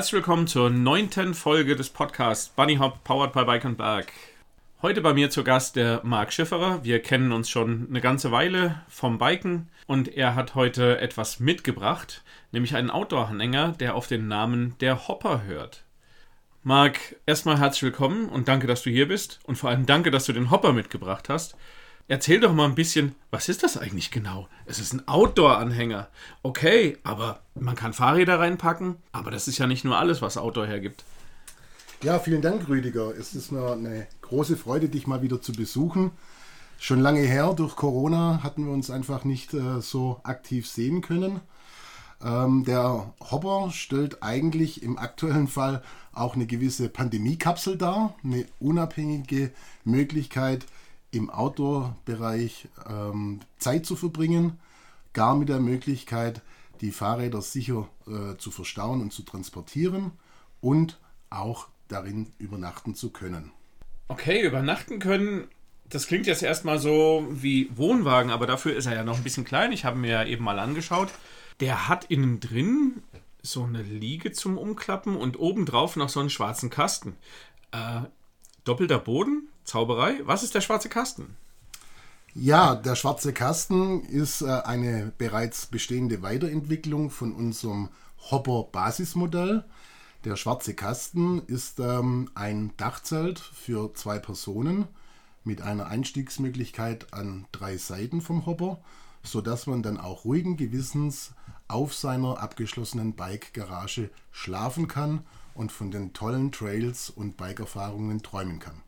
Herzlich willkommen zur neunten Folge des Podcasts Bunny Hop Powered by Bike and Berg. Heute bei mir zu Gast der Marc Schifferer. Wir kennen uns schon eine ganze Weile vom Biken und er hat heute etwas mitgebracht, nämlich einen Outdoor-Anhänger, der auf den Namen der Hopper hört. Marc, erstmal herzlich willkommen und danke, dass du hier bist und vor allem danke, dass du den Hopper mitgebracht hast. Erzähl doch mal ein bisschen, was ist das eigentlich genau? Es ist ein Outdoor-Anhänger. Okay, aber man kann Fahrräder reinpacken, aber das ist ja nicht nur alles, was Outdoor hergibt. Ja, vielen Dank, Rüdiger. Es ist mir eine große Freude, dich mal wieder zu besuchen. Schon lange her, durch Corona hatten wir uns einfach nicht äh, so aktiv sehen können. Ähm, der Hopper stellt eigentlich im aktuellen Fall auch eine gewisse Pandemiekapsel dar, eine unabhängige Möglichkeit, im Outdoor-Bereich ähm, Zeit zu verbringen, gar mit der Möglichkeit, die Fahrräder sicher äh, zu verstauen und zu transportieren und auch darin übernachten zu können. Okay, übernachten können, das klingt jetzt erstmal so wie Wohnwagen, aber dafür ist er ja noch ein bisschen klein. Ich habe mir ja eben mal angeschaut. Der hat innen drin so eine Liege zum Umklappen und obendrauf noch so einen schwarzen Kasten. Äh, doppelter Boden, Zauberei. Was ist der schwarze Kasten? Ja, der schwarze Kasten ist äh, eine bereits bestehende Weiterentwicklung von unserem Hopper Basismodell. Der schwarze Kasten ist ähm, ein Dachzelt für zwei Personen mit einer Einstiegsmöglichkeit an drei Seiten vom Hopper, sodass man dann auch ruhigen Gewissens auf seiner abgeschlossenen Bike-Garage schlafen kann und von den tollen Trails und Bike-Erfahrungen träumen kann.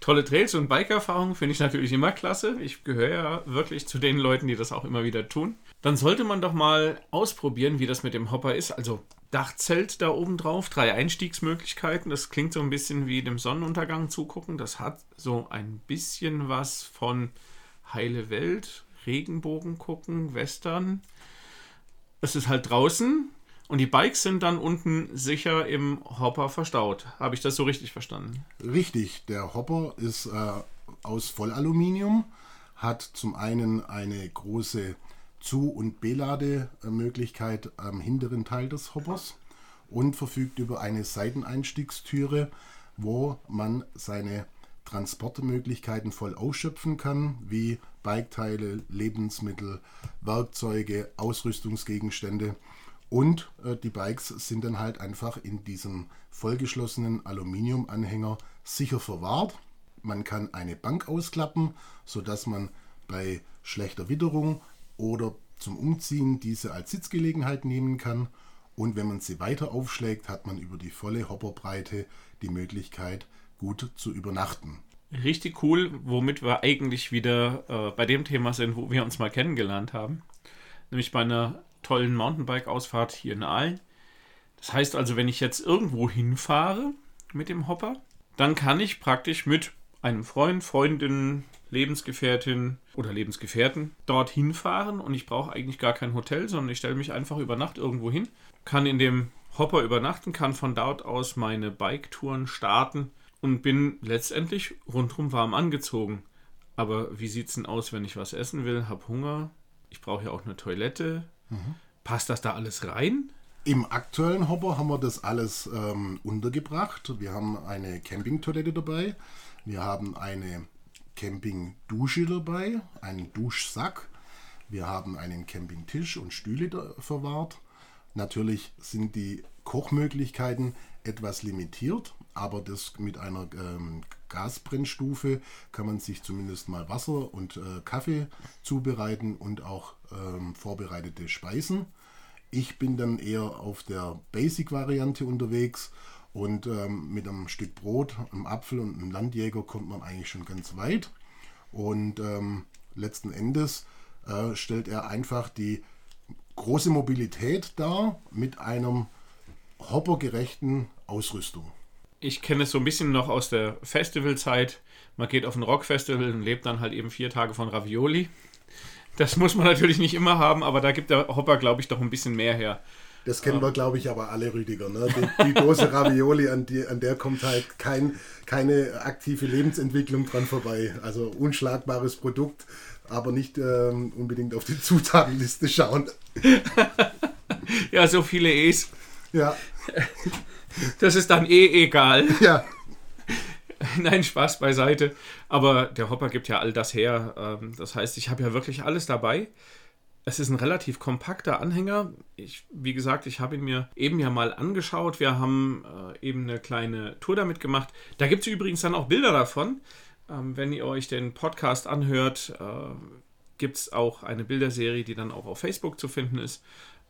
Tolle Trails und Bike-Erfahrungen finde ich natürlich immer klasse. Ich gehöre ja wirklich zu den Leuten, die das auch immer wieder tun. Dann sollte man doch mal ausprobieren, wie das mit dem Hopper ist. Also Dachzelt da oben drauf, drei Einstiegsmöglichkeiten. Das klingt so ein bisschen wie dem Sonnenuntergang zugucken. Das hat so ein bisschen was von heile Welt, Regenbogen gucken, Western. Es ist halt draußen, und die Bikes sind dann unten sicher im Hopper verstaut. Habe ich das so richtig verstanden? Richtig. Der Hopper ist äh, aus Vollaluminium, hat zum einen eine große Zu- und Belademöglichkeit am hinteren Teil des Hoppers und verfügt über eine Seiteneinstiegstüre, wo man seine Transportmöglichkeiten voll ausschöpfen kann, wie Biketeile, Lebensmittel, Werkzeuge, Ausrüstungsgegenstände und äh, die Bikes sind dann halt einfach in diesem vollgeschlossenen Aluminiumanhänger sicher verwahrt. Man kann eine Bank ausklappen, sodass man bei schlechter Witterung oder zum Umziehen diese als Sitzgelegenheit nehmen kann. Und wenn man sie weiter aufschlägt, hat man über die volle Hopperbreite die Möglichkeit, gut zu übernachten. Richtig cool, womit wir eigentlich wieder äh, bei dem Thema sind, wo wir uns mal kennengelernt haben. Nämlich bei einer tollen Mountainbike-Ausfahrt hier in Aalen. Das heißt also, wenn ich jetzt irgendwo hinfahre mit dem Hopper, dann kann ich praktisch mit einem Freund, Freundin, Lebensgefährtin oder Lebensgefährten dorthin fahren und ich brauche eigentlich gar kein Hotel, sondern ich stelle mich einfach über Nacht irgendwo hin, kann in dem Hopper übernachten, kann von dort aus meine Bike-Touren starten und bin letztendlich rundherum warm angezogen. Aber wie sieht es denn aus, wenn ich was essen will, habe Hunger, ich brauche ja auch eine Toilette, Mhm. Passt das da alles rein? Im aktuellen Hopper haben wir das alles ähm, untergebracht. Wir haben eine Campingtoilette dabei. Wir haben eine Campingdusche dabei, einen Duschsack. Wir haben einen Campingtisch und Stühle verwahrt. Natürlich sind die Kochmöglichkeiten etwas limitiert, aber das mit einer ähm, Gasbrennstufe kann man sich zumindest mal Wasser und äh, Kaffee zubereiten und auch ähm, vorbereitete Speisen. Ich bin dann eher auf der Basic-Variante unterwegs und ähm, mit einem Stück Brot, einem Apfel und einem Landjäger kommt man eigentlich schon ganz weit. Und ähm, letzten Endes äh, stellt er einfach die große Mobilität dar mit einem hoppergerechten Ausrüstung ich kenne es so ein bisschen noch aus der Festivalzeit. Man geht auf ein Rockfestival und lebt dann halt eben vier Tage von Ravioli. Das muss man natürlich nicht immer haben, aber da gibt der Hopper, glaube ich, doch ein bisschen mehr her. Das kennen wir, glaube ich, aber alle, Rüdiger. Ne? Die, die Dose Ravioli, an, die, an der kommt halt kein, keine aktive Lebensentwicklung dran vorbei. Also unschlagbares Produkt, aber nicht ähm, unbedingt auf die Zutatenliste schauen. ja, so viele E's. Ja. Das ist dann eh egal. Ja. Nein, Spaß beiseite. Aber der Hopper gibt ja all das her. Ähm, Das heißt, ich habe ja wirklich alles dabei. Es ist ein relativ kompakter Anhänger. Ich, wie gesagt, ich habe ihn mir eben ja mal angeschaut. Wir haben äh, eben eine kleine Tour damit gemacht. Da gibt es übrigens dann auch Bilder davon. Ähm, wenn ihr euch den Podcast anhört, äh, gibt es auch eine Bilderserie, die dann auch auf Facebook zu finden ist.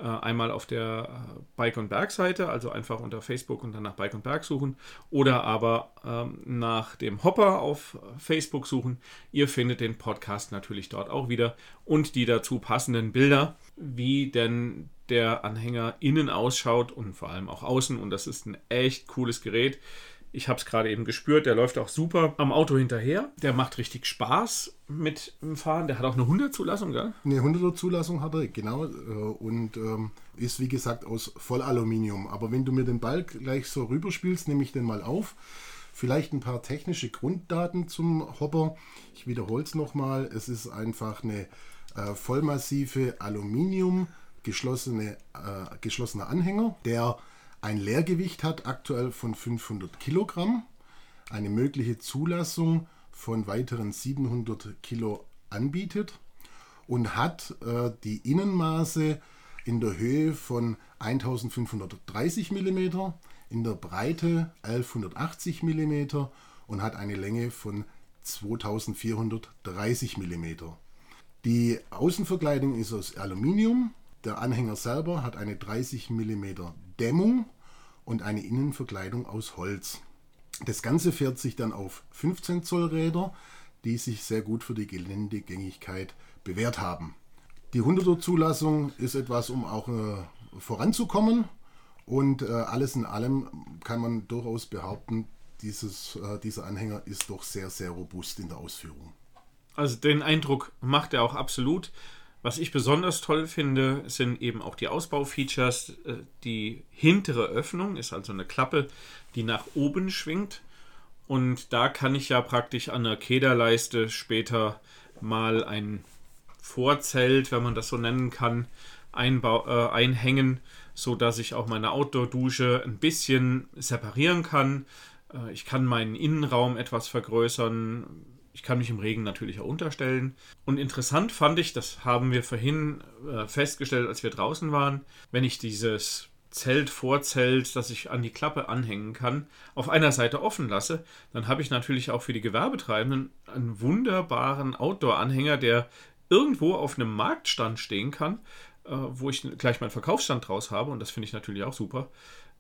Äh, einmal auf der äh, Bike und Berg Seite, also einfach unter Facebook und dann nach Bike und Berg suchen oder aber ähm, nach dem Hopper auf äh, Facebook suchen. Ihr findet den Podcast natürlich dort auch wieder und die dazu passenden Bilder, wie denn der Anhänger innen ausschaut und vor allem auch außen. Und das ist ein echt cooles Gerät. Ich habe es gerade eben gespürt, der läuft auch super am Auto hinterher. Der macht richtig Spaß mit dem Fahren. Der hat auch eine 100-Zulassung, gell? Eine 100er Zulassung hat er, genau. äh, Und ähm, ist wie gesagt aus Vollaluminium. Aber wenn du mir den Ball gleich so rüberspielst, nehme ich den mal auf. Vielleicht ein paar technische Grunddaten zum Hopper. Ich wiederhole es nochmal. Es ist einfach eine äh, vollmassive Aluminium geschlossene, äh, geschlossener Anhänger, der ein Leergewicht hat, aktuell von 500 Kilogramm, eine mögliche Zulassung von weiteren 700 Kilo anbietet und hat äh, die Innenmaße in der Höhe von 1530 mm, in der Breite 1180 mm und hat eine Länge von 2430 mm. Die Außenverkleidung ist aus Aluminium. Der Anhänger selber hat eine 30 mm Dämmung und eine Innenverkleidung aus Holz. Das Ganze fährt sich dann auf 15 Zoll Räder, die sich sehr gut für die Geländegängigkeit bewährt haben. Die 100er Zulassung ist etwas, um auch äh, voranzukommen und äh, alles in allem kann man durchaus behaupten, dieses, äh, dieser Anhänger ist doch sehr, sehr robust in der Ausführung. Also den Eindruck macht er auch absolut. Was ich besonders toll finde, sind eben auch die Ausbaufeatures. Äh, Die hintere Öffnung ist also eine Klappe, die nach oben schwingt. Und da kann ich ja praktisch an der Kederleiste später mal ein Vorzelt, wenn man das so nennen kann, äh, einhängen, sodass ich auch meine Outdoor-Dusche ein bisschen separieren kann. Äh, ich kann meinen Innenraum etwas vergrößern. Ich kann mich im Regen natürlich auch unterstellen. Und interessant fand ich, das haben wir vorhin äh, festgestellt, als wir draußen waren, wenn ich dieses Zelt, Vorzelt, das ich an die Klappe anhängen kann, auf einer Seite offen lasse, dann habe ich natürlich auch für die Gewerbetreibenden einen wunderbaren Outdoor-Anhänger, der irgendwo auf einem Marktstand stehen kann, äh, wo ich gleich meinen Verkaufsstand draus habe und das finde ich natürlich auch super.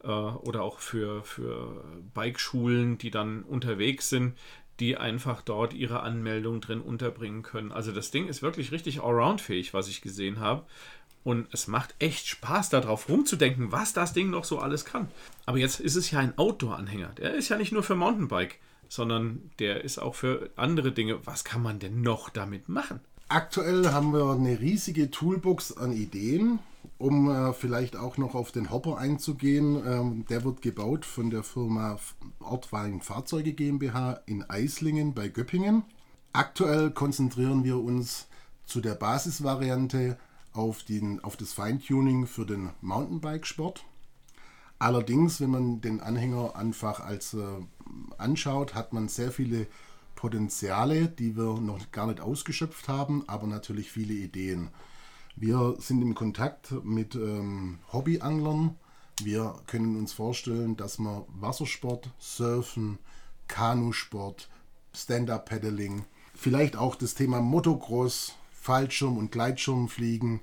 Äh, oder auch für, für Bikeschulen, die dann unterwegs sind, die einfach dort ihre Anmeldung drin unterbringen können. Also das Ding ist wirklich richtig allround-fähig, was ich gesehen habe. Und es macht echt Spaß, darauf rumzudenken, was das Ding noch so alles kann. Aber jetzt ist es ja ein Outdoor-Anhänger. Der ist ja nicht nur für Mountainbike, sondern der ist auch für andere Dinge. Was kann man denn noch damit machen? Aktuell haben wir eine riesige Toolbox an Ideen, um äh, vielleicht auch noch auf den Hopper einzugehen. Ähm, der wird gebaut von der Firma Ortweilen Fahrzeuge GmbH in Eislingen bei Göppingen. Aktuell konzentrieren wir uns zu der Basisvariante auf, den, auf das Feintuning für den Mountainbike-Sport. Allerdings, wenn man den Anhänger einfach als äh, anschaut, hat man sehr viele Potenziale, die wir noch gar nicht ausgeschöpft haben, aber natürlich viele Ideen. Wir sind im Kontakt mit ähm, Hobbyanglern. Wir können uns vorstellen, dass man Wassersport, Surfen, Kanusport, Stand-up-Paddling, vielleicht auch das Thema Motocross, Fallschirm und Gleitschirmfliegen,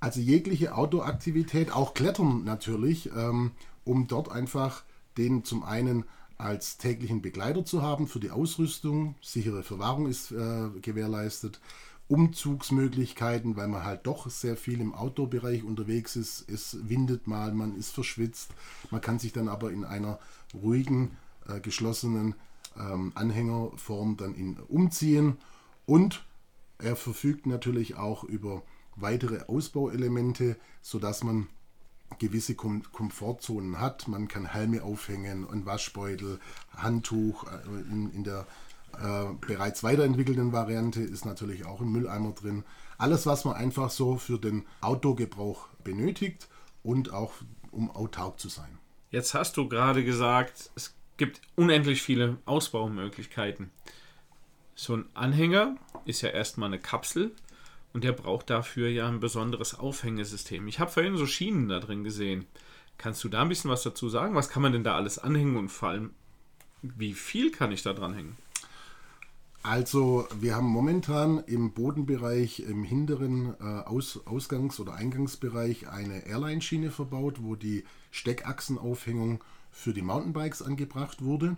also jegliche Outdoor-Aktivität, auch Klettern natürlich, ähm, um dort einfach den zum einen als täglichen Begleiter zu haben für die Ausrüstung, sichere Verwahrung ist äh, gewährleistet, Umzugsmöglichkeiten, weil man halt doch sehr viel im Outdoor-Bereich unterwegs ist. Es windet mal, man ist verschwitzt, man kann sich dann aber in einer ruhigen, äh, geschlossenen ähm, Anhängerform dann in, umziehen und er verfügt natürlich auch über weitere Ausbauelemente, sodass man gewisse Kom Komfortzonen hat. Man kann Helme aufhängen, ein Waschbeutel, Handtuch. äh, In, in der äh, bereits weiterentwickelten Variante ist natürlich auch ein Mülleimer drin. Alles, was man einfach so für den Outdoor-Gebrauch benötigt und auch um autark zu sein. Jetzt hast du gerade gesagt, es gibt unendlich viele Ausbaumöglichkeiten. So ein Anhänger ist ja erstmal eine Kapsel und der braucht dafür ja ein besonderes Aufhängesystem. Ich habe vorhin so Schienen da drin gesehen. Kannst du da ein bisschen was dazu sagen? Was kann man denn da alles anhängen und vor allem, wie viel kann ich da dran hängen? Also wir haben momentan im Bodenbereich im hinteren äh, Aus Ausgangs- oder Eingangsbereich eine Airline-Schiene verbaut, wo die Steckachsenaufhängung für die Mountainbikes angebracht wurde.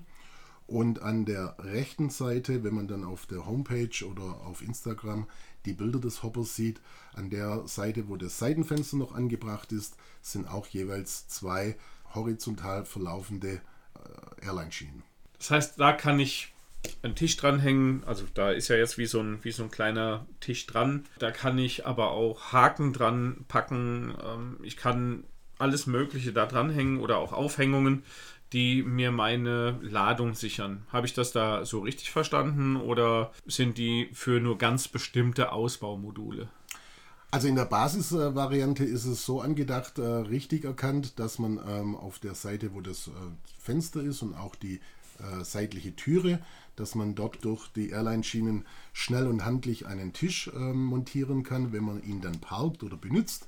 Und an der rechten Seite, wenn man dann auf der Homepage oder auf Instagram die Bilder des Hoppers sieht, an der Seite, wo das Seitenfenster noch angebracht ist, sind auch jeweils zwei horizontal verlaufende äh, Airline-Schienen. Das heißt, da kann ich einen Tisch dranhängen. Also da ist ja jetzt wie so ein, wie so ein kleiner Tisch dran. Da kann ich aber auch Haken dran packen. Ähm, ich kann alles Mögliche da dranhängen oder auch Aufhängungen, die mir meine Ladung sichern. Habe ich das da so richtig verstanden oder sind die für nur ganz bestimmte Ausbaumodule? Also in der Basisvariante ist es so angedacht, äh, richtig erkannt, dass man ähm, auf der Seite, wo das äh, Fenster ist und auch die äh, seitliche Türe, dass man dort durch die Airline-Schienen schnell und handlich einen Tisch äh, montieren kann, wenn man ihn dann parkt oder benutzt.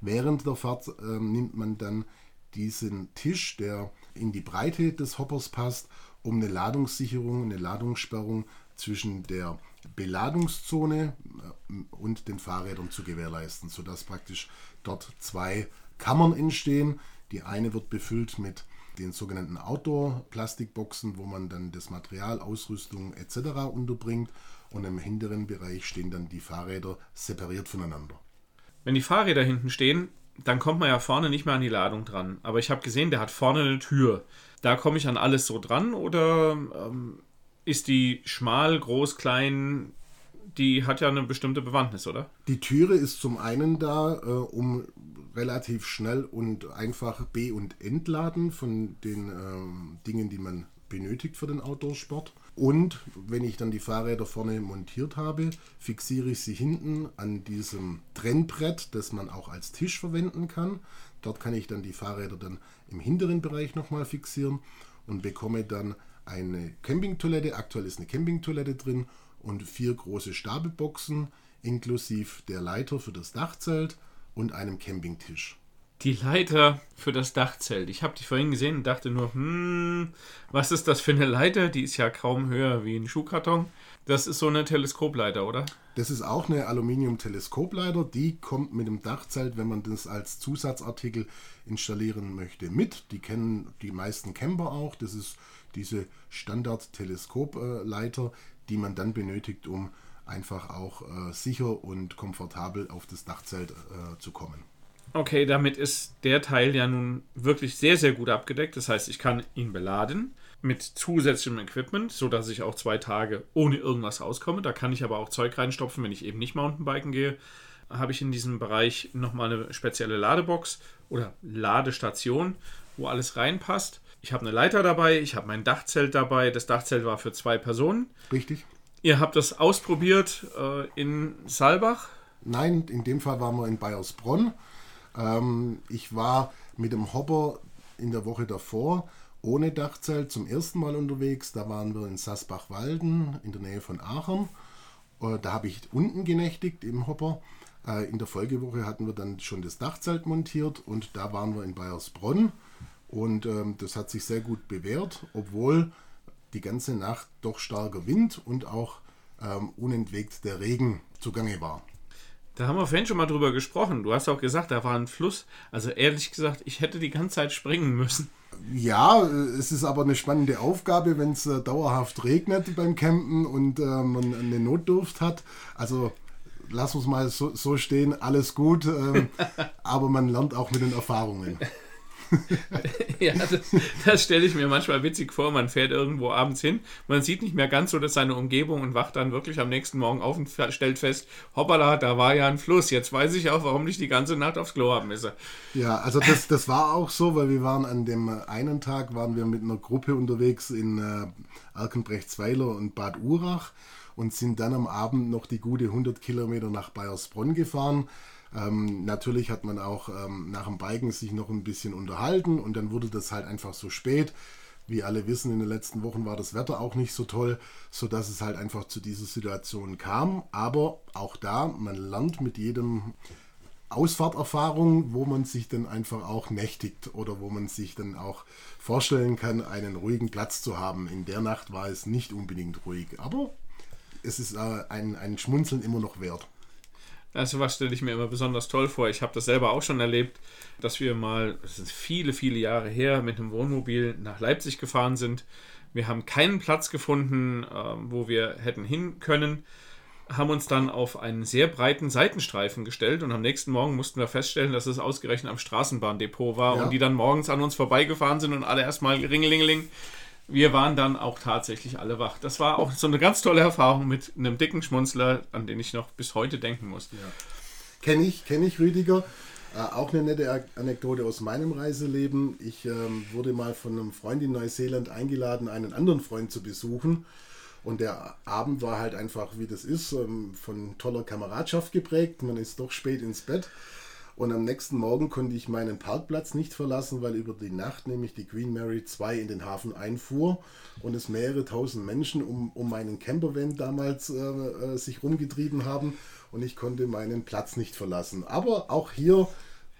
Während der Fahrt äh, nimmt man dann diesen Tisch, der in die Breite des Hoppers passt, um eine Ladungssicherung, eine Ladungssperrung zwischen der Beladungszone äh, und den Fahrrädern zu gewährleisten, sodass praktisch dort zwei Kammern entstehen. Die eine wird befüllt mit den sogenannten Outdoor-Plastikboxen, wo man dann das Material, Ausrüstung etc. unterbringt. Und im hinteren Bereich stehen dann die Fahrräder separiert voneinander. Wenn die Fahrräder hinten stehen, dann kommt man ja vorne nicht mehr an die Ladung dran. Aber ich habe gesehen, der hat vorne eine Tür. Da komme ich an alles so dran oder ähm, ist die schmal, groß, klein? Die hat ja eine bestimmte Bewandtnis, oder? Die Türe ist zum einen da, äh, um relativ schnell und einfach B- und Entladen von den ähm, Dingen, die man benötigt für den Outdoor-Sport. Und wenn ich dann die Fahrräder vorne montiert habe, fixiere ich sie hinten an diesem Trennbrett, das man auch als Tisch verwenden kann. Dort kann ich dann die Fahrräder dann im hinteren Bereich nochmal fixieren und bekomme dann eine Campingtoilette. Aktuell ist eine Campingtoilette drin und vier große Stapelboxen inklusive der Leiter für das Dachzelt und einem Campingtisch. Die Leiter für das Dachzelt. Ich habe die vorhin gesehen und dachte nur, hm, was ist das für eine Leiter? Die ist ja kaum höher wie ein Schuhkarton. Das ist so eine Teleskopleiter, oder? Das ist auch eine Aluminium-Teleskopleiter. Die kommt mit dem Dachzelt, wenn man das als Zusatzartikel installieren möchte, mit. Die kennen die meisten Camper auch. Das ist diese Standard-Teleskopleiter, die man dann benötigt, um einfach auch äh, sicher und komfortabel auf das Dachzelt äh, zu kommen. Okay, damit ist der Teil ja nun wirklich sehr, sehr gut abgedeckt. Das heißt, ich kann ihn beladen mit zusätzlichem Equipment, sodass ich auch zwei Tage ohne irgendwas auskomme. Da kann ich aber auch Zeug reinstopfen, wenn ich eben nicht Mountainbiken gehe. Habe ich in diesem Bereich nochmal eine spezielle Ladebox oder Ladestation, wo alles reinpasst. Ich habe eine Leiter dabei, ich habe mein Dachzelt dabei. Das Dachzelt war für zwei Personen. Richtig. Ihr habt das ausprobiert äh, in Saalbach? Nein, in dem Fall waren wir in Bayersbronn. Ähm, ich war mit dem Hopper in der Woche davor ohne Dachzelt zum ersten Mal unterwegs. Da waren wir in Sassbach-Walden in der Nähe von Aachen. Äh, da habe ich unten genächtigt im Hopper. Äh, in der Folgewoche hatten wir dann schon das Dachzelt montiert und da waren wir in Bayersbronn. Und ähm, das hat sich sehr gut bewährt, obwohl die ganze Nacht doch starker Wind und auch ähm, unentwegt der Regen zugange war. Da haben wir vorhin schon mal drüber gesprochen. Du hast auch gesagt, da war ein Fluss. Also ehrlich gesagt, ich hätte die ganze Zeit springen müssen. Ja, es ist aber eine spannende Aufgabe, wenn es äh, dauerhaft regnet beim Campen und äh, man eine Notdurft hat. Also lass uns mal so, so stehen, alles gut, äh, aber man lernt auch mit den Erfahrungen. ja, das, das stelle ich mir manchmal witzig vor. Man fährt irgendwo abends hin, man sieht nicht mehr ganz so dass seine Umgebung und wacht dann wirklich am nächsten Morgen auf und stellt fest, hoppala, da war ja ein Fluss. Jetzt weiß ich auch, warum ich die ganze Nacht aufs Klo haben müsse. Ja, also das, das war auch so, weil wir waren an dem einen Tag, waren wir mit einer Gruppe unterwegs in äh, Erkenbrechtsweiler und Bad Urach und sind dann am Abend noch die gute 100 Kilometer nach Bayersbronn gefahren Ähm, natürlich hat man auch ähm, nach dem Biken sich noch ein bisschen unterhalten und dann wurde das halt einfach so spät. Wie alle wissen, in den letzten Wochen war das Wetter auch nicht so toll, sodass es halt einfach zu dieser Situation kam. Aber auch da, man lernt mit jedem Ausfahrterfahrung, wo man sich dann einfach auch nächtigt oder wo man sich dann auch vorstellen kann, einen ruhigen Platz zu haben. In der Nacht war es nicht unbedingt ruhig, aber es ist äh, ein, ein Schmunzeln immer noch wert. Also was stelle ich mir immer besonders toll vor. Ich habe das selber auch schon erlebt, dass wir mal, das ist viele, viele Jahre her, mit einem Wohnmobil nach Leipzig gefahren sind. Wir haben keinen Platz gefunden, äh, wo wir hätten hin können haben uns dann auf einen sehr breiten Seitenstreifen gestellt und am nächsten Morgen mussten wir feststellen, dass es ausgerechnet am Straßenbahndepot war ja. und die dann morgens an uns vorbeigefahren sind und alle erstmal ringelingeling. Wir waren dann auch tatsächlich alle wach. Das war auch so eine ganz tolle Erfahrung mit einem dicken Schmunzler, an den ich noch bis heute denken muss. Ja. Kenne ich, kenne ich, Rüdiger. Äh, auch eine nette Anekdote aus meinem Reiseleben. Ich ähm, wurde mal von einem Freund in Neuseeland eingeladen, einen anderen Freund zu besuchen. Und der Abend war halt einfach, wie das ist, ähm, von toller Kameradschaft geprägt. Man ist doch spät ins Bett. Und am nächsten Morgen konnte ich meinen Parkplatz nicht verlassen, weil über die Nacht nämlich die Queen Mary 2 in den Hafen einfuhr und es mehrere tausend Menschen um, um meinen Campervan damals äh, äh, sich rumgetrieben haben und ich konnte meinen Platz nicht verlassen. Aber auch hier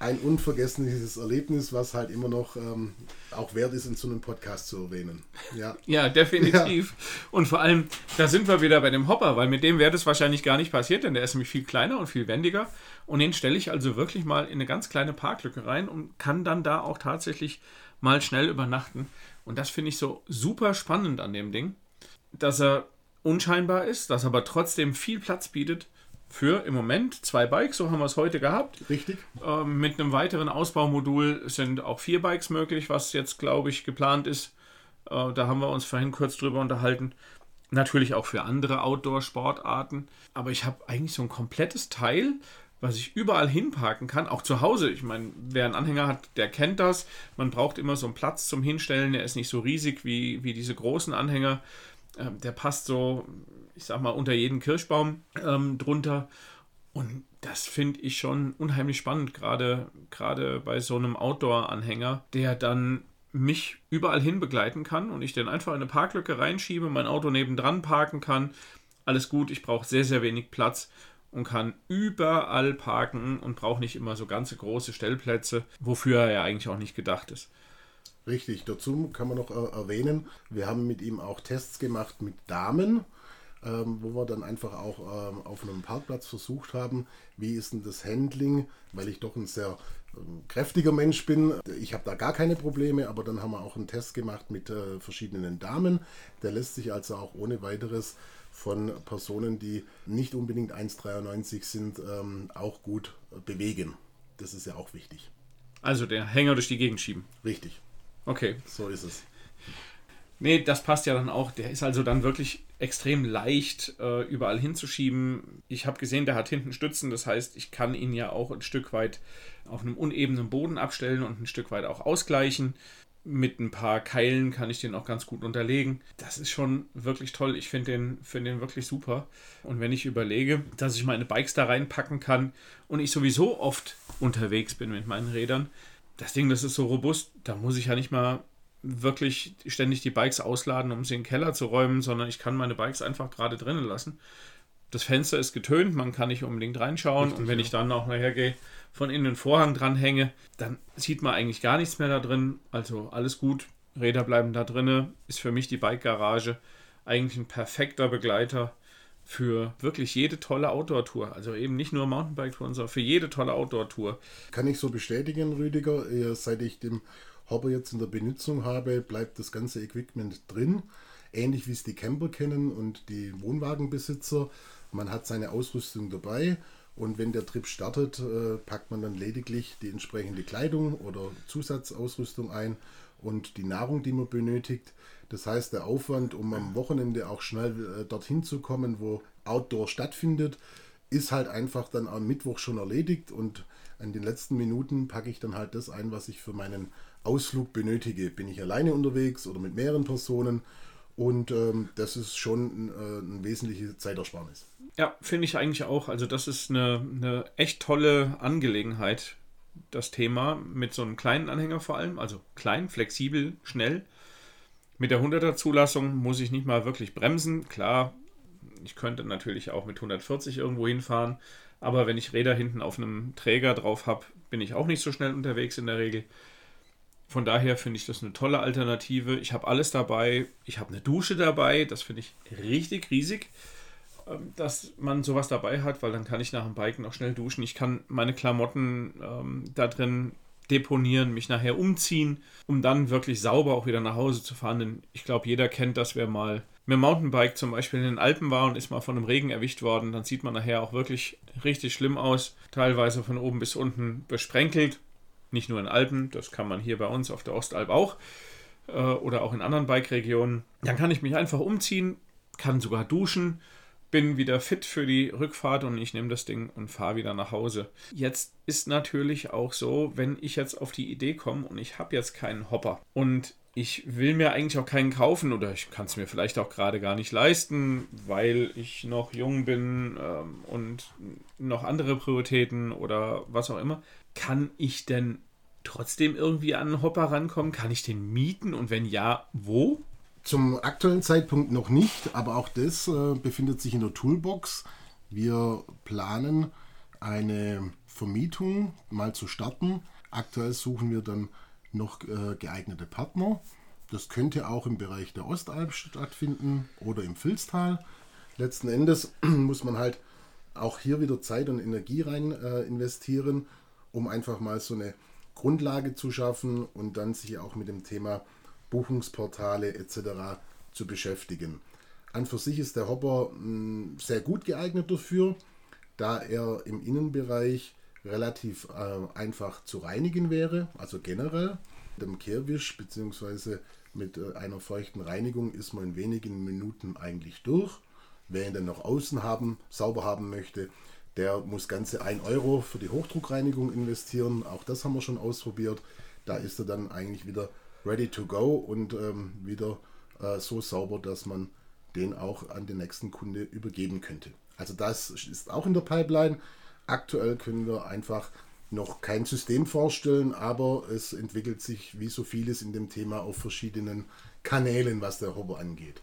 ein unvergessliches Erlebnis, was halt immer noch ähm, auch wert ist, in so einem Podcast zu erwähnen. Ja, ja definitiv. Ja. Und vor allem, da sind wir wieder bei dem Hopper, weil mit dem wäre das wahrscheinlich gar nicht passiert, denn der ist nämlich viel kleiner und viel wendiger. Und den stelle ich also wirklich mal in eine ganz kleine Parklücke rein und kann dann da auch tatsächlich mal schnell übernachten. Und das finde ich so super spannend an dem Ding, dass er unscheinbar ist, dass er aber trotzdem viel Platz bietet für im Moment zwei Bikes, so haben wir es heute gehabt. Richtig. Ähm, mit einem weiteren Ausbaumodul sind auch vier Bikes möglich, was jetzt, glaube ich, geplant ist. Äh, da haben wir uns vorhin kurz drüber unterhalten. Natürlich auch für andere Outdoor-Sportarten. Aber ich habe eigentlich so ein komplettes Teil, was ich überall hinparken kann, auch zu Hause. Ich meine, wer einen Anhänger hat, der kennt das. Man braucht immer so einen Platz zum Hinstellen. Der ist nicht so riesig wie, wie diese großen Anhänger. Ähm, der passt so ich sag mal, unter jeden Kirschbaum ähm, drunter. Und das finde ich schon unheimlich spannend, gerade, bei so einem Outdoor-Anhänger, der dann mich überall hin begleiten kann und ich den einfach in eine Parklücke reinschiebe, mein Auto nebendran parken kann. Alles gut, ich brauche sehr, sehr wenig Platz und kann überall parken und brauche nicht immer so ganze große Stellplätze, wofür er ja eigentlich auch nicht gedacht ist. Richtig, dazu kann man noch erwähnen, wir haben mit ihm auch Tests gemacht mit Damen ähm, wo wir dann einfach auch ähm, auf einem Parkplatz versucht haben, wie ist denn das Handling, weil ich doch ein sehr ähm, kräftiger Mensch bin. Ich habe da gar keine Probleme, aber dann haben wir auch einen Test gemacht mit äh, verschiedenen Damen. Der lässt sich also auch ohne weiteres von Personen, die nicht unbedingt 1,93 sind, auch gut äh, bewegen. Das ist ja auch wichtig. Also der Hänger durch die Gegend schieben. Richtig. Okay. So ist es. Nee, das passt ja dann auch. Der ist also dann wirklich extrem leicht äh, überall hinzuschieben. Ich habe gesehen, der hat hinten Stützen, das heißt, ich kann ihn ja auch ein Stück weit auf einem unebenen Boden abstellen und ein Stück weit auch ausgleichen. Mit ein paar Keilen kann ich den auch ganz gut unterlegen. Das ist schon wirklich toll. Ich finde den, find den wirklich super. Und wenn ich überlege, dass ich meine Bikes da reinpacken kann und ich sowieso oft unterwegs bin mit meinen Rädern, das Ding, das ist so robust, da muss ich ja nicht mal wirklich ständig die Bikes ausladen, um sie in den Keller zu räumen, sondern ich kann meine Bikes einfach gerade drinnen lassen. Das Fenster ist getönt, man kann nicht unbedingt reinschauen Richtig, und wenn ja. ich dann auch nachher gehe, von innen den Vorhang dran hänge, dann sieht man eigentlich gar nichts mehr da drin. Also alles gut, Räder bleiben da drinnen, ist für mich die Bike-Garage eigentlich ein perfekter Begleiter für wirklich jede tolle Outdoor-Tour. Also eben nicht nur Mountainbike-Touren, sondern für jede tolle Outdoor-Tour. Kann ich so bestätigen, Rüdiger, seit ich dem Hopper jetzt in der Benutzung habe, bleibt das ganze Equipment drin. Ähnlich wie es die Camper kennen und die Wohnwagenbesitzer. Man hat seine Ausrüstung dabei und wenn der Trip startet, äh, packt man dann lediglich die entsprechende Kleidung oder Zusatzausrüstung ein und die Nahrung, die man benötigt. Das heißt, der Aufwand, um am Wochenende auch schnell äh, dorthin zu kommen, wo Outdoor stattfindet, ist halt einfach dann am Mittwoch schon erledigt und in den letzten Minuten packe ich dann halt das ein, was ich für meinen Ausflug benötige. Bin ich alleine unterwegs oder mit mehreren Personen? Und ähm, das ist schon äh, eine wesentliche Zeitersparnis. Ja, finde ich eigentlich auch. Also das ist eine, eine echt tolle Angelegenheit, das Thema mit so einem kleinen Anhänger vor allem. Also klein, flexibel, schnell. Mit der 100er Zulassung muss ich nicht mal wirklich bremsen. Klar, ich könnte natürlich auch mit 140 irgendwo hinfahren. Aber wenn ich Räder hinten auf einem Träger drauf habe, bin ich auch nicht so schnell unterwegs in der Regel. Von daher finde ich das eine tolle Alternative. Ich habe alles dabei. Ich habe eine Dusche dabei. Das finde ich richtig riesig, ähm, dass man sowas dabei hat, weil dann kann ich nach dem Biken auch schnell duschen. Ich kann meine Klamotten ähm, da drin deponieren, mich nachher umziehen, um dann wirklich sauber auch wieder nach Hause zu fahren. Denn ich glaube, jeder kennt das, wer mal mit dem Mountainbike zum Beispiel in den Alpen war und ist mal von einem Regen erwischt worden, dann sieht man nachher auch wirklich richtig schlimm aus. Teilweise von oben bis unten besprenkelt. Nicht nur in Alpen, das kann man hier bei uns auf der Ostalb auch äh, oder auch in anderen Bike-Regionen. Dann kann ich mich einfach umziehen, kann sogar duschen, bin wieder fit für die Rückfahrt und ich nehme das Ding und fahre wieder nach Hause. Jetzt ist natürlich auch so, wenn ich jetzt auf die Idee komme und ich habe jetzt keinen Hopper und ich will mir eigentlich auch keinen kaufen oder ich kann es mir vielleicht auch gerade gar nicht leisten, weil ich noch jung bin ähm, und noch andere Prioritäten oder was auch immer. Kann ich denn trotzdem irgendwie an einen Hopper rankommen? Kann ich den mieten und wenn ja, wo? Zum aktuellen Zeitpunkt noch nicht, aber auch das äh, befindet sich in der Toolbox. Wir planen eine Vermietung mal zu starten. Aktuell suchen wir dann noch äh, geeignete Partner. Das könnte auch im Bereich der Ostalb stattfinden oder im Filztal. Letzten Endes muss man halt auch hier wieder Zeit und Energie rein äh, investieren, um einfach mal so eine Grundlage zu schaffen und dann sich auch mit dem Thema Buchungsportale etc. zu beschäftigen. An für sich ist der Hopper hm, sehr gut geeignet dafür, da er im Innenbereich relativ äh, einfach zu reinigen wäre, also generell. Mit dem Kehrwisch bzw. mit äh, einer feuchten Reinigung ist man in wenigen Minuten eigentlich durch. Wer ihn dann noch außen haben, sauber haben möchte, der muss ganze 1 Euro für die Hochdruckreinigung investieren. Auch das haben wir schon ausprobiert. Da ist er dann eigentlich wieder ready to go und ähm, wieder äh, so sauber, dass man den auch an den nächsten Kunde übergeben könnte. Also das ist auch in der Pipeline. Aktuell können wir einfach noch kein System vorstellen, aber es entwickelt sich wie so vieles in dem Thema auf verschiedenen Kanälen, was der Hobber angeht.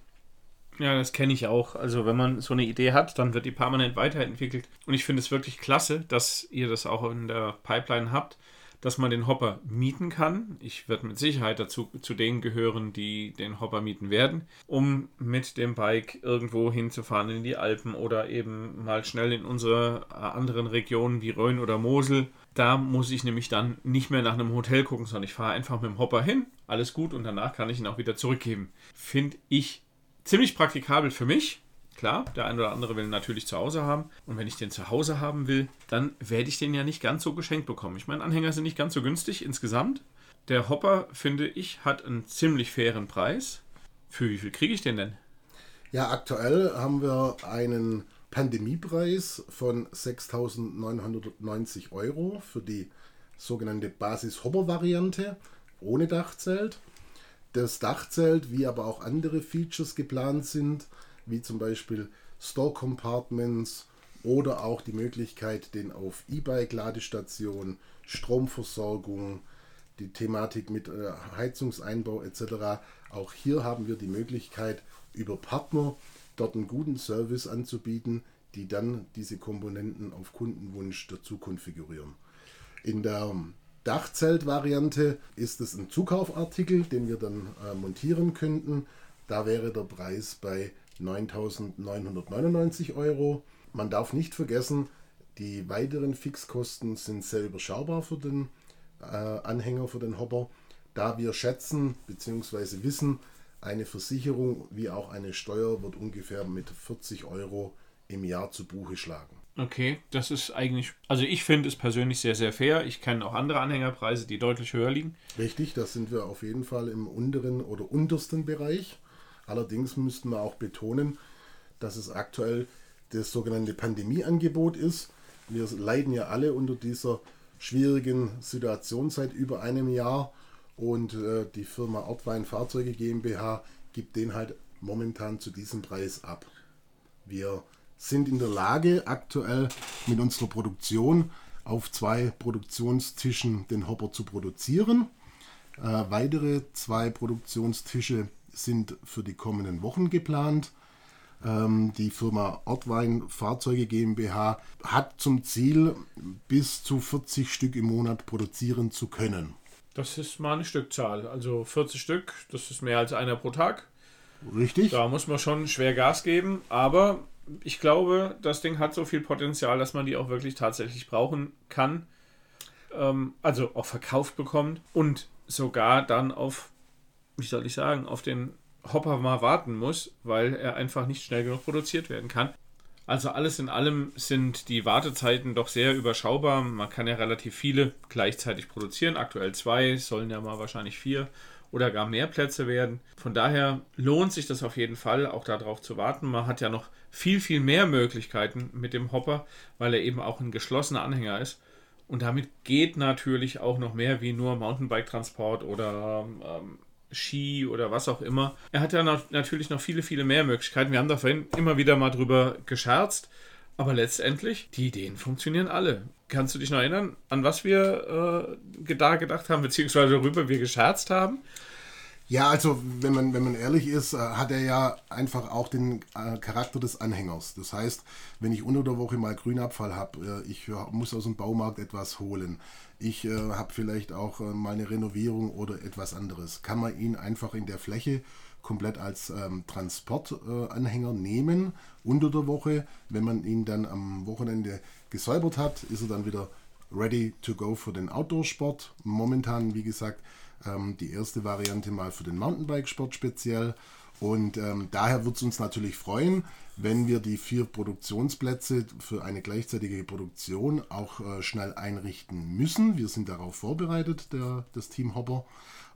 Ja, das kenne ich auch. Also wenn man so eine Idee hat, dann wird die permanent weiterentwickelt. Und ich finde es wirklich klasse, dass ihr das auch in der Pipeline habt dass man den Hopper mieten kann. Ich werde mit Sicherheit dazu zu denen gehören, die den Hopper mieten werden, um mit dem Bike irgendwo hinzufahren in die Alpen oder eben mal schnell in unsere äh, anderen Regionen wie Rhön oder Mosel. Da muss ich nämlich dann nicht mehr nach einem Hotel gucken, sondern ich fahre einfach mit dem Hopper hin, alles gut und danach kann ich ihn auch wieder zurückgeben. Finde ich ziemlich praktikabel für mich Klar, der eine oder andere will ihn natürlich zu Hause haben. Und wenn ich den zu Hause haben will, dann werde ich den ja nicht ganz so geschenkt bekommen. Ich meine, Anhänger sind nicht ganz so günstig insgesamt. Der Hopper, finde ich, hat einen ziemlich fairen Preis. Für wie viel kriege ich den denn? Ja, aktuell haben wir einen Pandemiepreis von 6.990 Euro für die sogenannte Basis-Hopper-Variante ohne Dachzelt. Das Dachzelt, wie aber auch andere Features geplant sind, wie zum Beispiel Store Compartments oder auch die Möglichkeit, den auf E-Bike-Ladestation, Stromversorgung, die Thematik mit äh, Heizungseinbau etc. Auch hier haben wir die Möglichkeit, über Partner dort einen guten Service anzubieten, die dann diese Komponenten auf Kundenwunsch dazu konfigurieren. In der Dachzelt-Variante ist es ein Zukaufartikel, den wir dann äh, montieren könnten. Da wäre der Preis bei 9.999 Euro. Man darf nicht vergessen, die weiteren Fixkosten sind sehr überschaubar für den äh, Anhänger, für den Hopper, da wir schätzen bzw. wissen, eine Versicherung wie auch eine Steuer wird ungefähr mit 40 Euro im Jahr zu Buche schlagen. Okay, das ist eigentlich, also ich finde es persönlich sehr, sehr fair. Ich kenne auch andere Anhängerpreise, die deutlich höher liegen. Richtig, da sind wir auf jeden Fall im unteren oder untersten Bereich. Allerdings müssten wir auch betonen, dass es aktuell das sogenannte Pandemieangebot ist. Wir leiden ja alle unter dieser schwierigen Situation seit über einem Jahr und äh, die Firma Ortwein Fahrzeuge GmbH gibt den halt momentan zu diesem Preis ab. Wir sind in der Lage, aktuell mit unserer Produktion auf zwei Produktionstischen den Hopper zu produzieren. Äh, weitere zwei Produktionstische sind für die kommenden Wochen geplant. Ähm, die Firma Ortwein Fahrzeuge GmbH hat zum Ziel, bis zu 40 Stück im Monat produzieren zu können. Das ist mal eine Stückzahl. Also 40 Stück, das ist mehr als einer pro Tag. Richtig. Da muss man schon schwer Gas geben, aber ich glaube, das Ding hat so viel Potenzial, dass man die auch wirklich tatsächlich brauchen kann. Ähm, also auch verkauft bekommt und sogar dann auf, wie soll ich sagen, auf den Hopper mal warten muss, weil er einfach nicht schnell genug produziert werden kann. Also alles in allem sind die Wartezeiten doch sehr überschaubar. Man kann ja relativ viele gleichzeitig produzieren. Aktuell zwei, sollen ja mal wahrscheinlich vier oder gar mehr Plätze werden. Von daher lohnt sich das auf jeden Fall, auch darauf zu warten. Man hat ja noch viel, viel mehr Möglichkeiten mit dem Hopper, weil er eben auch ein geschlossener Anhänger ist. Und damit geht natürlich auch noch mehr wie nur Mountainbike-Transport oder ähm, Ski oder was auch immer. Er hat ja noch, natürlich noch viele, viele mehr Möglichkeiten. Wir haben da vorhin immer wieder mal drüber gescherzt. Aber letztendlich, die Ideen funktionieren alle. Kannst du dich noch erinnern, an was wir äh, da gedacht haben, beziehungsweise worüber wir gescherzt haben? Ja, also wenn man, wenn man ehrlich ist, äh, hat er ja einfach auch den äh, Charakter des Anhängers. Das heißt, wenn ich unter der Woche mal Grünabfall habe, äh, ich muss aus dem Baumarkt etwas holen, ich habe vielleicht auch mal eine Renovierung oder etwas anderes, kann man ihn einfach in der Fläche komplett als ähm, Transportanhänger nehmen unter der Woche. Wenn man ihn dann am Wochenende gesäubert hat, ist er dann wieder ready to go für den Outdoor-Sport. Momentan, wie gesagt, ähm, die erste Variante mal für den Mountainbike-Sport speziell. Und ähm, daher wird es uns natürlich freuen, wenn wir die vier Produktionsplätze für eine gleichzeitige Produktion auch äh, schnell einrichten müssen. Wir sind darauf vorbereitet, der, das Team Hopper.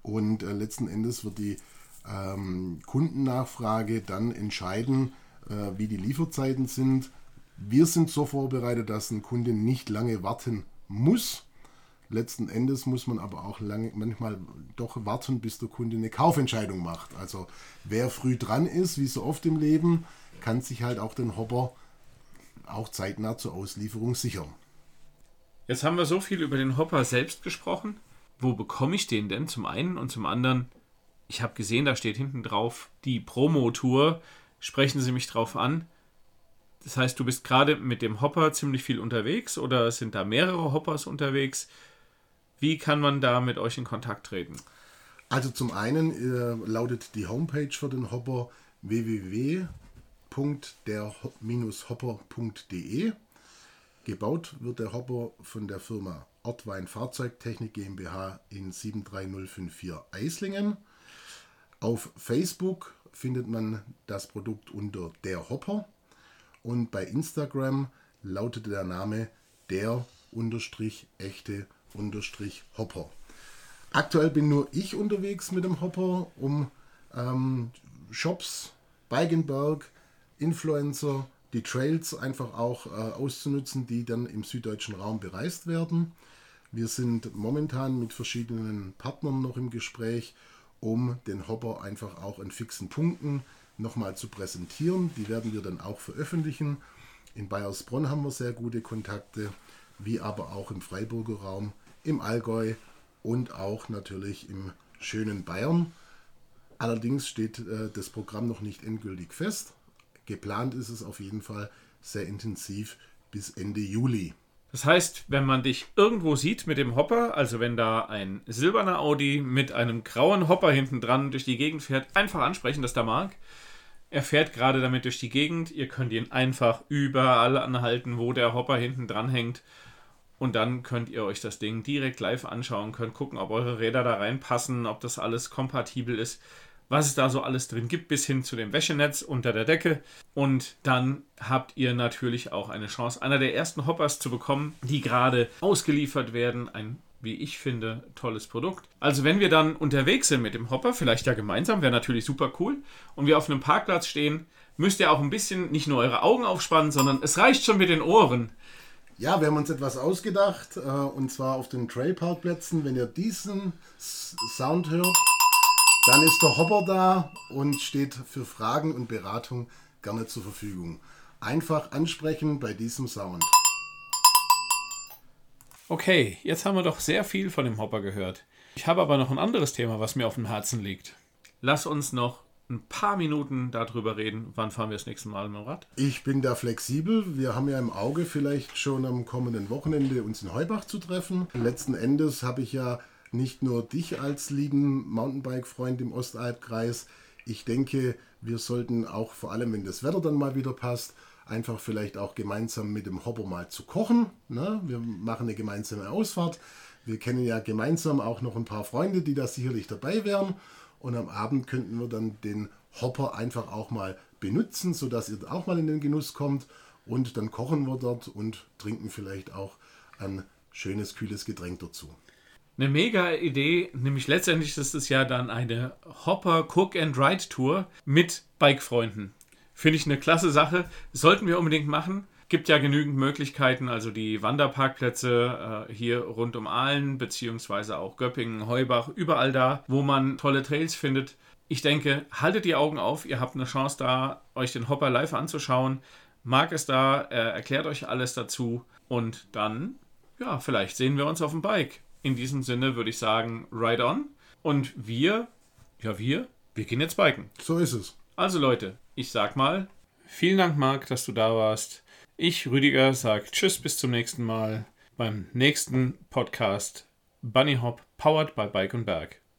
Und äh, letzten Endes wird die ähm, Kundennachfrage dann entscheiden, äh, wie die Lieferzeiten sind. Wir sind so vorbereitet, dass ein Kunde nicht lange warten muss Letzten Endes muss man aber auch lange, manchmal doch warten, bis der Kunde eine Kaufentscheidung macht. Also wer früh dran ist, wie so oft im Leben, kann sich halt auch den Hopper auch zeitnah zur Auslieferung sichern. Jetzt haben wir so viel über den Hopper selbst gesprochen. Wo bekomme ich den denn zum einen und zum anderen? Ich habe gesehen, da steht hinten drauf die Promo-Tour. Sprechen Sie mich drauf an. Das heißt, du bist gerade mit dem Hopper ziemlich viel unterwegs oder sind da mehrere Hoppers unterwegs? Wie kann man da mit euch in Kontakt treten? Also zum einen äh, lautet die Homepage für den Hopper www.der-hopper.de. Gebaut wird der Hopper von der Firma Ortwein Fahrzeugtechnik GmbH in 73054 Eislingen. Auf Facebook findet man das Produkt unter der Hopper und bei Instagram lautet der Name der echte unterstrich Hopper. Aktuell bin nur ich unterwegs mit dem Hopper, um ähm, Shops, Beigenberg, Influencer, die Trails einfach auch äh, auszunutzen, die dann im süddeutschen Raum bereist werden. Wir sind momentan mit verschiedenen Partnern noch im Gespräch, um den Hopper einfach auch in fixen Punkten nochmal zu präsentieren. Die werden wir dann auch veröffentlichen. In Bayersbronn haben wir sehr gute Kontakte, wie aber auch im Freiburger Raum im Allgäu und auch natürlich im schönen Bayern. Allerdings steht äh, das Programm noch nicht endgültig fest. Geplant ist es auf jeden Fall sehr intensiv bis Ende Juli. Das heißt, wenn man dich irgendwo sieht mit dem Hopper, also wenn da ein silberner Audi mit einem grauen Hopper hinten dran durch die Gegend fährt, einfach ansprechen, dass der mag. Er fährt gerade damit durch die Gegend. Ihr könnt ihn einfach überall anhalten, wo der Hopper hinten dran hängt. Und dann könnt ihr euch das Ding direkt live anschauen, könnt gucken, ob eure Räder da reinpassen, ob das alles kompatibel ist, was es da so alles drin gibt, bis hin zu dem Wäschenetz unter der Decke. Und dann habt ihr natürlich auch eine Chance, einer der ersten Hoppers zu bekommen, die gerade ausgeliefert werden. Ein wie ich finde, tolles Produkt. Also wenn wir dann unterwegs sind mit dem Hopper, vielleicht ja gemeinsam, wäre natürlich super cool, und wir auf einem Parkplatz stehen, müsst ihr auch ein bisschen nicht nur eure Augen aufspannen, sondern es reicht schon mit den Ohren. Ja, wir haben uns etwas ausgedacht, äh, und zwar auf den Trailparkplätzen. Wenn ihr diesen Sound hört, dann ist der Hopper da und steht für Fragen und Beratung gerne zur Verfügung. einfach ansprechen bei diesem Sound. Okay, jetzt haben wir doch sehr viel von dem Hopper gehört. Ich habe aber noch ein anderes Thema, was mir auf dem Herzen liegt. Lass uns noch ein paar Minuten darüber reden. Wann fahren wir das nächste Mal mit dem Rad? Ich bin da flexibel. Wir haben ja im Auge vielleicht schon am kommenden Wochenende uns in Heubach zu treffen. Letzten Endes habe ich ja nicht nur dich als lieben Mountainbike-Freund im Ostalbkreis. Ich denke, wir sollten auch vor allem, wenn das Wetter dann mal wieder passt, einfach vielleicht auch gemeinsam mit dem Hopper mal zu kochen. Ne? Wir machen eine gemeinsame Ausfahrt. Wir kennen ja gemeinsam auch noch ein paar Freunde, die da sicherlich dabei wären. Und am Abend könnten wir dann den Hopper einfach auch mal benutzen, sodass ihr auch mal in den Genuss kommt. Und dann kochen wir dort und trinken vielleicht auch ein schönes, kühles Getränk dazu. Eine mega Idee, nämlich letztendlich ist es ja dann eine Hopper Cook and Ride Tour mit Bike-Freunden. Finde ich eine klasse Sache. Sollten wir unbedingt machen. Gibt ja genügend Möglichkeiten, also die Wanderparkplätze äh, hier rund um Aalen, beziehungsweise auch Göppingen, Heubach, überall da, wo man tolle Trails findet. Ich denke, haltet die Augen auf, ihr habt eine Chance da, euch den Hopper live anzuschauen. Marc ist da, er erklärt euch alles dazu und dann, ja, vielleicht sehen wir uns auf dem Bike. In diesem Sinne würde ich sagen, ride on. Und wir, ja, wir, wir gehen jetzt biken. So ist es. Also Leute, ich sag mal, vielen Dank, Marc, dass du da warst. Ich, Rüdiger, sage Tschüss, bis zum nächsten Mal beim nächsten Podcast Bunny Hop, powered by Bike und Berg.